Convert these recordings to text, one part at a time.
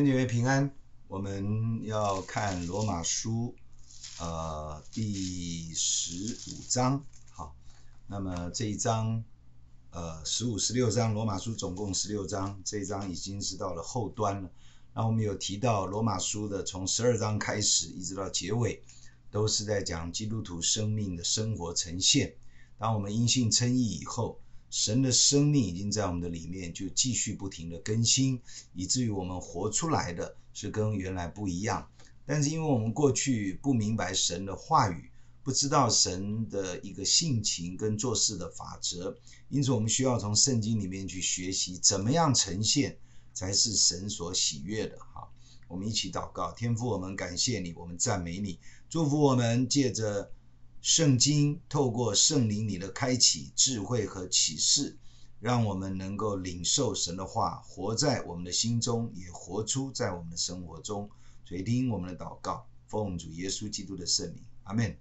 弟兄姐妹平安，我们要看罗马书，呃，第十五章。好，那么这一章，呃，十五、十六章，罗马书总共十六章，这一章已经是到了后端了。那我们有提到罗马书的从十二章开始一直到结尾，都是在讲基督徒生命的生活呈现。当我们因信称义以后。神的生命已经在我们的里面，就继续不停的更新，以至于我们活出来的是跟原来不一样。但是因为我们过去不明白神的话语，不知道神的一个性情跟做事的法则，因此我们需要从圣经里面去学习，怎么样呈现才是神所喜悦的。好，我们一起祷告，天父，我们感谢你，我们赞美你，祝福我们借着。圣经透过圣灵里的开启、智慧和启示，让我们能够领受神的话，活在我们的心中，也活出在我们的生活中。所以听我们的祷告，奉主耶稣基督的圣灵，阿门。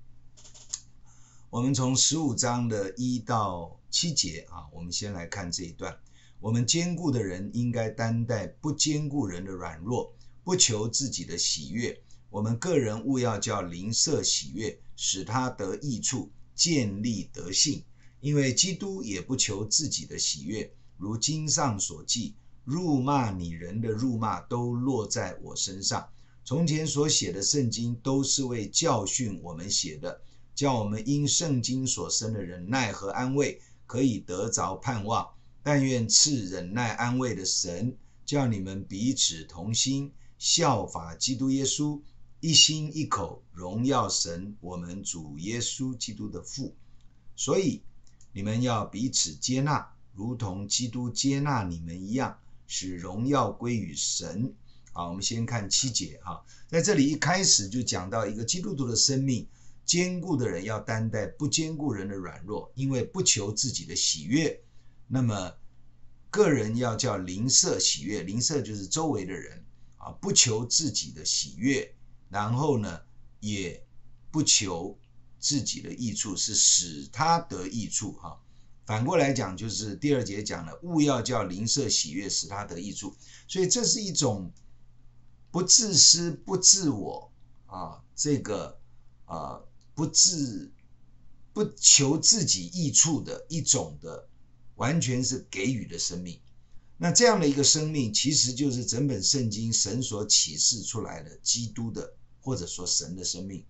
我们从十五章的一到七节啊，我们先来看这一段。我们坚固的人应该担待不坚固人的软弱，不求自己的喜悦。我们个人务要叫邻舍喜悦，使他得益处，建立德性。因为基督也不求自己的喜悦，如经上所记：辱骂你人的辱骂都落在我身上。从前所写的圣经都是为教训我们写的，叫我们因圣经所生的忍耐和安慰，可以得着盼望。但愿赐忍耐安慰的神，叫你们彼此同心，效法基督耶稣。一心一口荣耀神，我们主耶稣基督的父。所以你们要彼此接纳，如同基督接纳你们一样，使荣耀归于神。好，我们先看七节哈，在这里一开始就讲到一个基督徒的生命，坚固的人要担待不坚固人的软弱，因为不求自己的喜悦。那么个人要叫邻舍喜悦，邻舍就是周围的人啊，不求自己的喜悦。然后呢，也不求自己的益处，是使他得益处哈。反过来讲，就是第二节讲了，勿要叫邻舍喜悦，使他得益处。所以这是一种不自私、不自我啊，这个啊不自不求自己益处的一种的，完全是给予的生命。那这样的一个生命，其实就是整本圣经神所启示出来的基督的。或者说神的生命，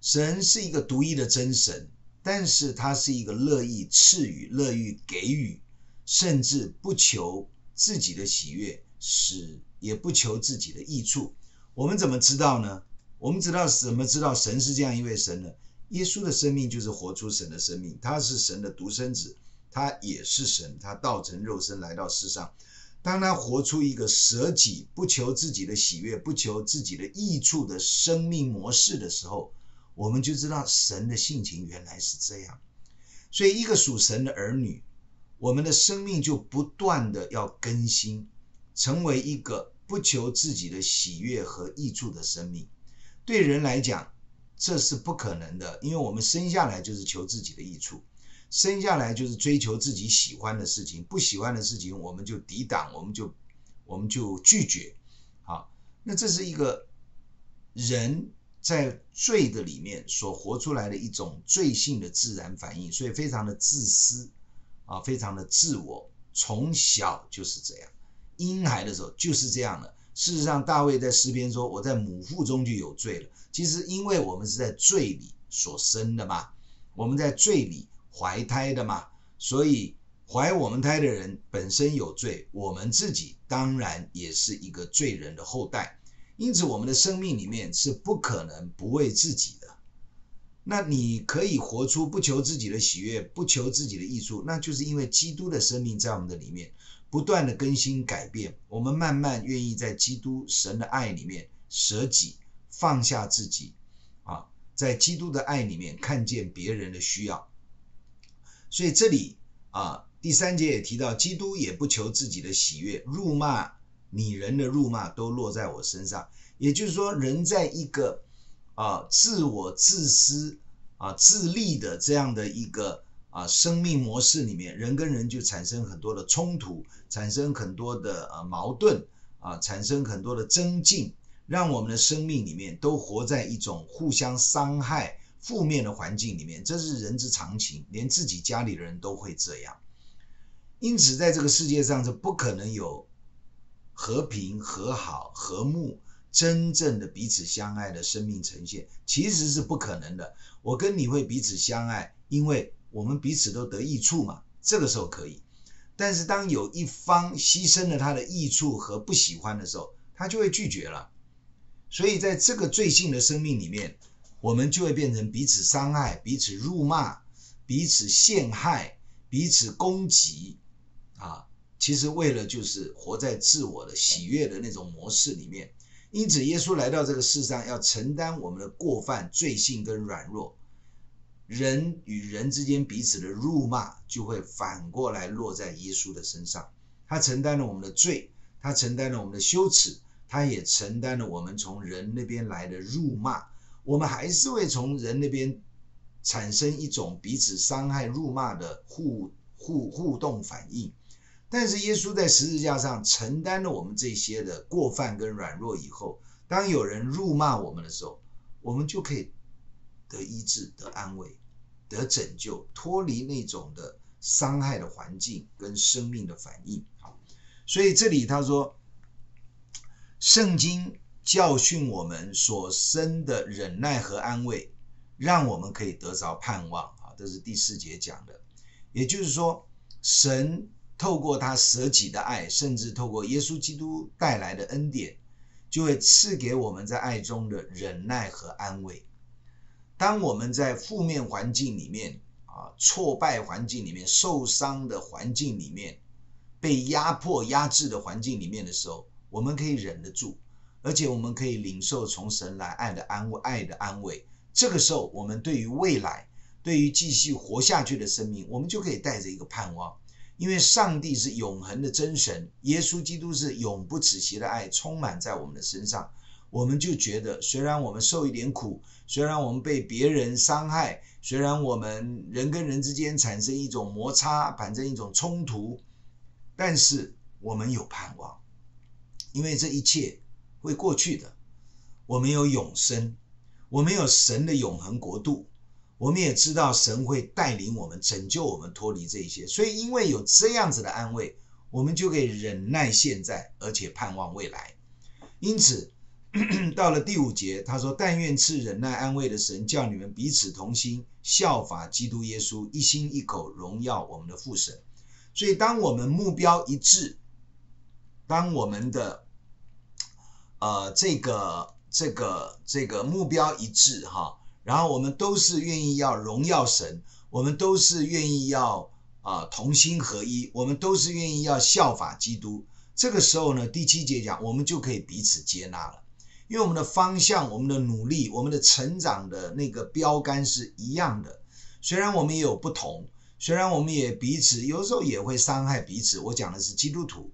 神是一个独一的真神，但是他是一个乐意赐予、乐意给予，甚至不求自己的喜悦，使也不求自己的益处。我们怎么知道呢？我们知道怎么知道神是这样一位神呢？耶稣的生命就是活出神的生命，他是神的独生子，他也是神，他道成肉身来到世上。当他活出一个舍己、不求自己的喜悦、不求自己的益处的生命模式的时候，我们就知道神的性情原来是这样。所以，一个属神的儿女，我们的生命就不断的要更新，成为一个不求自己的喜悦和益处的生命。对人来讲，这是不可能的，因为我们生下来就是求自己的益处。生下来就是追求自己喜欢的事情，不喜欢的事情我们就抵挡，我们就我们就拒绝。好，那这是一个人在罪的里面所活出来的一种罪性的自然反应，所以非常的自私啊，非常的自我，从小就是这样，婴孩的时候就是这样的。事实上，大卫在诗篇说：“我在母腹中就有罪了。”其实，因为我们是在罪里所生的嘛，我们在罪里。怀胎的嘛，所以怀我们胎的人本身有罪，我们自己当然也是一个罪人的后代，因此我们的生命里面是不可能不为自己的。那你可以活出不求自己的喜悦，不求自己的益处，那就是因为基督的生命在我们的里面不断的更新改变，我们慢慢愿意在基督神的爱里面舍己，放下自己，啊，在基督的爱里面看见别人的需要。所以这里啊，第三节也提到，基督也不求自己的喜悦，辱骂你人的辱骂都落在我身上。也就是说，人在一个啊自我自私啊自利的这样的一个啊生命模式里面，人跟人就产生很多的冲突，产生很多的呃矛盾啊，产生很多的争竞，让我们的生命里面都活在一种互相伤害、负面的环境里面，这是人之常情，连自己家里的人都会这样。因此，在这个世界上是不可能有和平、和好、和睦、真正的彼此相爱的生命呈现，其实是不可能的。我跟你会彼此相爱，因为我们彼此都得益处嘛，这个时候可以。但是当有一方牺牲了他的益处和不喜欢的时候，他就会拒绝了。所以在这个罪性的生命里面，我们就会变成彼此伤害、彼此辱骂、彼此陷害、彼此攻击啊！其实为了就是活在自我的喜悦的那种模式里面。因此，耶稣来到这个世上，要承担我们的过犯、罪性跟软弱。人与人之间彼此的辱骂，就会反过来落在耶稣的身上。他承担了我们的罪，他承担了我们的羞耻，他也承担了我们从人那边来的辱骂。我们还是会从人那边产生一种彼此伤害、辱骂的互互互动反应。但是耶稣在十字架上承担了我们这些的过犯跟软弱以后，当有人辱骂我们的时候，我们就可以得医治、得安慰。得拯救，脱离那种的伤害的环境跟生命的反应。所以这里他说，圣经教训我们所生的忍耐和安慰，让我们可以得着盼望。啊，这是第四节讲的。也就是说，神透过他舍己的爱，甚至透过耶稣基督带来的恩典，就会赐给我们在爱中的忍耐和安慰。当我们在负面环境里面啊，挫败环境里面，受伤的环境里面，被压迫压制的环境里面的时候，我们可以忍得住，而且我们可以领受从神来爱的安慰，爱的安慰。这个时候，我们对于未来，对于继续活下去的生命，我们就可以带着一个盼望，因为上帝是永恒的真神，耶稣基督是永不止息的爱，充满在我们的身上。我们就觉得，虽然我们受一点苦，虽然我们被别人伤害，虽然我们人跟人之间产生一种摩擦，产生一种冲突，但是我们有盼望，因为这一切会过去的。我们有永生，我们有神的永恒国度，我们也知道神会带领我们，拯救我们脱离这一些。所以，因为有这样子的安慰，我们就可以忍耐现在，而且盼望未来。因此。到了第五节，他说：“但愿赐忍耐安慰的神，叫你们彼此同心，效法基督耶稣，一心一口荣耀我们的父神。”所以，当我们目标一致，当我们的呃这个这个这个目标一致哈，然后我们都是愿意要荣耀神，我们都是愿意要啊、同心合一，我们都是愿意要效法基督。这个时候呢，第七节讲，我们就可以彼此接纳了。因为我们的方向、我们的努力、我们的成长的那个标杆是一样的，虽然我们也有不同，虽然我们也彼此有时候也会伤害彼此。我讲的是基督徒，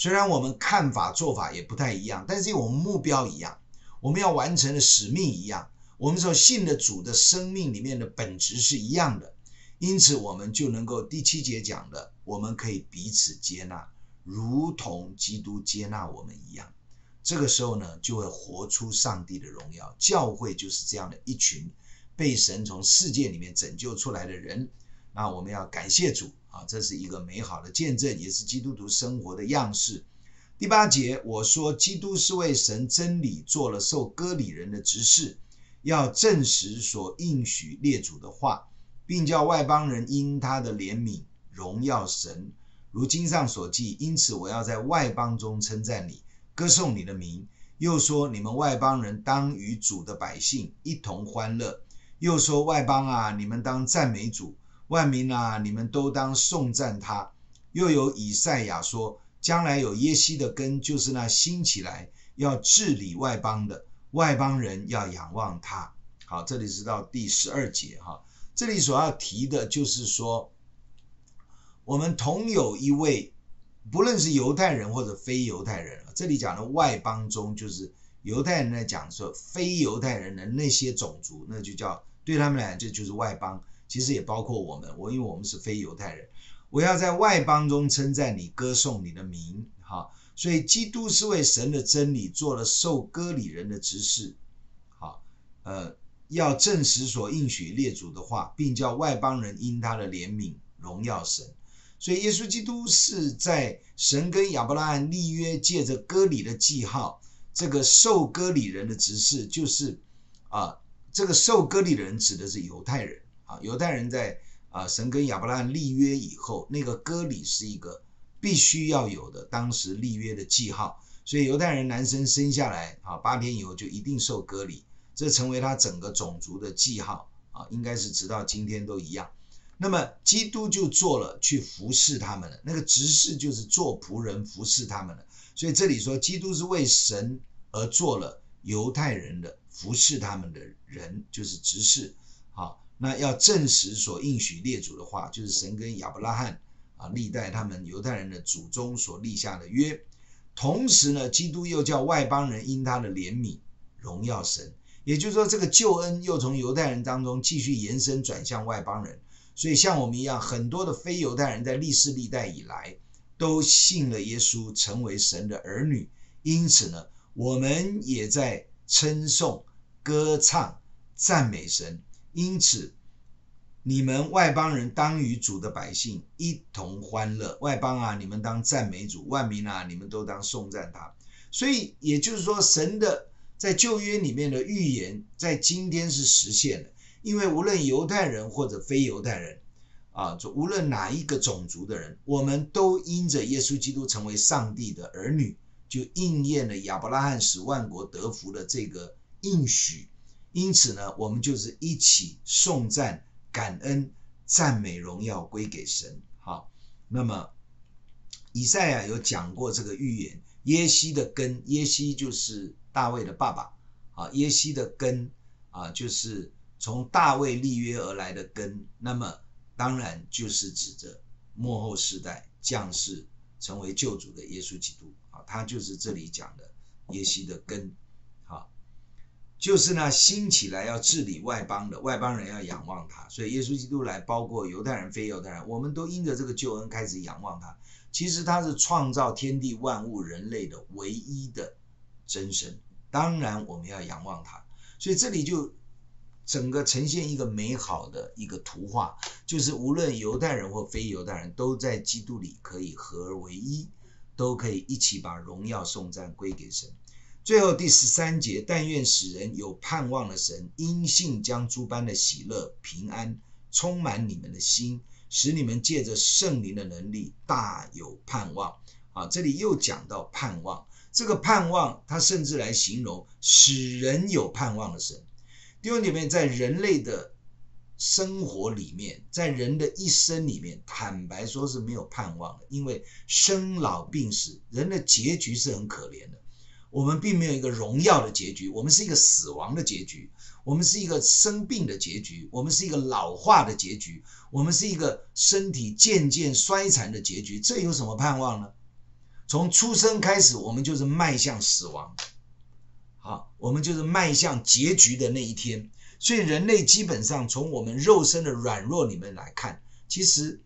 虽然我们看法做法也不太一样，但是我们目标一样，我们要完成的使命一样，我们所信的主的生命里面的本质是一样的，因此我们就能够第七节讲的，我们可以彼此接纳，如同基督接纳我们一样。这个时候呢，就会活出上帝的荣耀。教会就是这样的一群被神从世界里面拯救出来的人。那我们要感谢主啊，这是一个美好的见证，也是基督徒生活的样式。第八节，我说，基督是为神真理做了受割礼人的执事，要证实所应许列祖的话，并叫外邦人因他的怜悯荣耀神。如经上所记，因此我要在外邦中称赞你。歌颂你的名，又说你们外邦人当与主的百姓一同欢乐。又说外邦啊，你们当赞美主；万民啊，你们都当颂赞他。又有以赛亚说，将来有耶西的根，就是那兴起来要治理外邦的，外邦人要仰望他。好，这里是到第十二节哈。这里所要提的就是说，我们同有一位。不论是犹太人或者非犹太人，这里讲的外邦中，就是犹太人来讲说非犹太人的那些种族，那就叫对他们来讲这就是外邦。其实也包括我们，我因为我们是非犹太人，我要在外邦中称赞你，歌颂你的名，哈。所以基督是为神的真理做了受割礼人的执事，好，呃，要证实所应许列祖的话，并叫外邦人因他的怜悯荣耀神。所以耶稣基督是在神跟亚伯拉罕立约，借着割礼的记号，这个受割礼人的执事就是啊，这个受割礼人指的是犹太人啊，犹太人在啊神跟亚伯拉罕立约以后，那个割礼是一个。必须要有的当时立约的记号，所以犹太人男生生下来啊，八天以后就一定受割礼，这成为他整个种族的记号啊，应该是直到今天都一样。那么基督就做了去服侍他们的那个执事，就是做仆人服侍他们的。所以这里说基督是为神而做了犹太人的服侍他们的人，就是执事。好，那要证实所应许列祖的话，就是神跟亚伯拉罕。啊，历代他们犹太人的祖宗所立下的约，同时呢，基督又叫外邦人因他的怜悯荣耀神，也就是说，这个救恩又从犹太人当中继续延伸转向外邦人。所以像我们一样，很多的非犹太人在历世历代以来都信了耶稣，成为神的儿女。因此呢，我们也在称颂、歌唱、赞美神。因此。你们外邦人当与主的百姓一同欢乐，外邦啊，你们当赞美主；万民啊，你们都当颂赞他。所以也就是说，神的在旧约里面的预言，在今天是实现了。因为无论犹太人或者非犹太人，啊，就无论哪一个种族的人，我们都因着耶稣基督成为上帝的儿女，就应验了亚伯拉罕使万国得福的这个应许。因此呢，我们就是一起颂赞。感恩、赞美、荣耀归给神。好，那么以赛亚有讲过这个预言，耶西的根，耶西就是大卫的爸爸。啊，耶西的根啊，就是从大卫立约而来的根。那么当然就是指着末后世代降世成为救主的耶稣基督。啊，他就是这里讲的耶西的根。就是呢，兴起来要治理外邦的外邦人要仰望他，所以耶稣基督来，包括犹太人、非犹太人，我们都因着这个救恩开始仰望他。其实他是创造天地万物人类的唯一的真神，当然我们要仰望他。所以这里就整个呈现一个美好的一个图画，就是无论犹太人或非犹太人都在基督里可以合而为一，都可以一起把荣耀颂赞归给神。最后第十三节，但愿使人有盼望的神，因信将诸般的喜乐、平安充满你们的心，使你们借着圣灵的能力大有盼望。啊，这里又讲到盼望，这个盼望，他甚至来形容使人有盼望的神。弟兄姐妹，在人类的生活里面，在人的一生里面，坦白说是没有盼望的，因为生老病死，人的结局是很可怜的。我们并没有一个荣耀的结局，我们是一个死亡的结局，我们是一个生病的结局，我们是一个老化的结局，我们是一个身体渐渐衰残的结局。这有什么盼望呢？从出生开始，我们就是迈向死亡，好，我们就是迈向结局的那一天。所以人类基本上从我们肉身的软弱里面来看，其实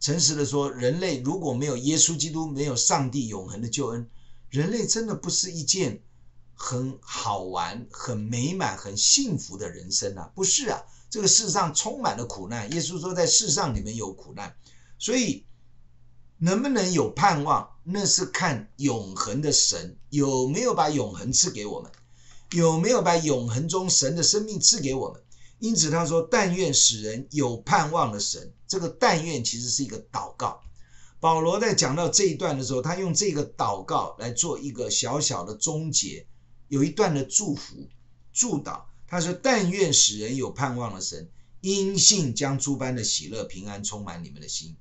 诚实的说，人类如果没有耶稣基督，没有上帝永恒的救恩。人类真的不是一件很好玩、很美满、很幸福的人生啊！不是啊，这个世上充满了苦难。耶稣说，在世上你们有苦难，所以能不能有盼望，那是看永恒的神有没有把永恒赐给我们，有没有把永恒中神的生命赐给我们。因此他说：“但愿使人有盼望的神。”这个“但愿”其实是一个祷告。保罗在讲到这一段的时候，他用这个祷告来做一个小小的终结，有一段的祝福祝祷。他说：“但愿使人有盼望的神，因信将诸般的喜乐平安充满你们的心。”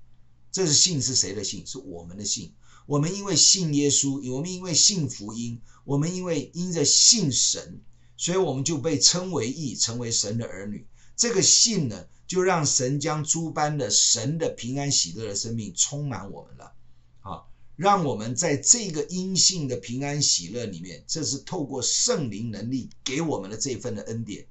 这是信是谁的信？是我们的信。我们因为信耶稣，我们因为信福音，我们因为因着信神，所以我们就被称为义，成为神的儿女。这个信呢？就让神将诸般的神的平安喜乐的生命充满我们了，好，让我们在这个因性的平安喜乐里面，这是透过圣灵能力给我们的这份的恩典，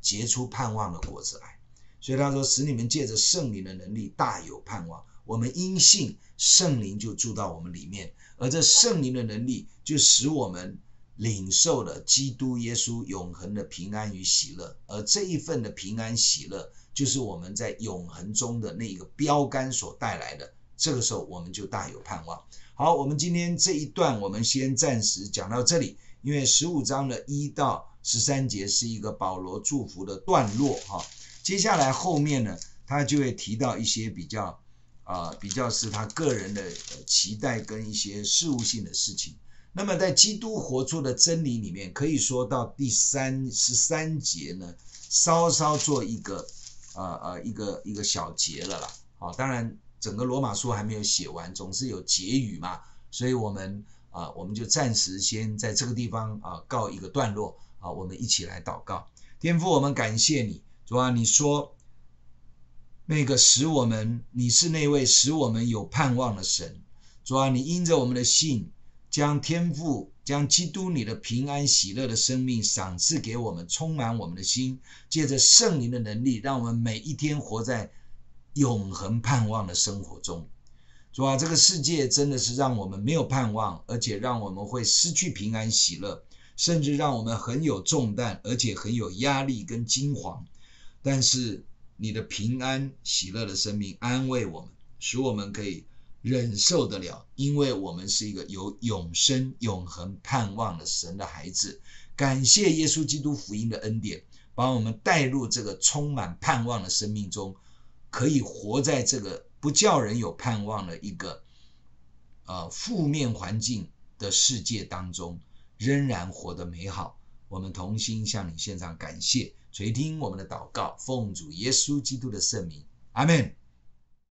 结出盼望的果子来。所以他说，使你们借着圣灵的能力大有盼望。我们因信，圣灵就住到我们里面，而这圣灵的能力就使我们领受了基督耶稣永恒的平安与喜乐。而这一份的平安喜乐，就是我们在永恒中的那一个标杆所带来的。这个时候，我们就大有盼望。好，我们今天这一段，我们先暂时讲到这里，因为十五章的一到十三节是一个保罗祝福的段落哈。接下来后面呢，他就会提到一些比较啊、比较是他个人的期待跟一些事务性的事情。那么在基督活出的真理里面，可以说到第三十三节呢，稍稍做一个呃呃一个一个小结了啦。好，当然。整个罗马书还没有写完，总是有结语嘛，所以我们啊，我们就暂时先在这个地方啊告一个段落啊，我们一起来祷告。天父，我们感谢你，主啊，你说那个使我们，你是那位使我们有盼望的神，主啊，你因着我们的信，将天赋将基督你的平安喜乐的生命赏赐给我们，充满我们的心，借着圣灵的能力，让我们每一天活在。永恒盼望的生活中，主啊，这个世界真的是让我们没有盼望，而且让我们会失去平安喜乐，甚至让我们很有重担，而且很有压力跟惊惶。但是你的平安喜乐的生命安慰我们，使我们可以忍受得了，因为我们是一个有永生永恒盼望的神的孩子。感谢耶稣基督福音的恩典，把我们带入这个充满盼望的生命中。可以活在这个不叫人有盼望的一个呃负面环境的世界当中，仍然活得美好。我们同心向你献上感谢，垂听我们的祷告，奉主耶稣基督的圣名，阿门。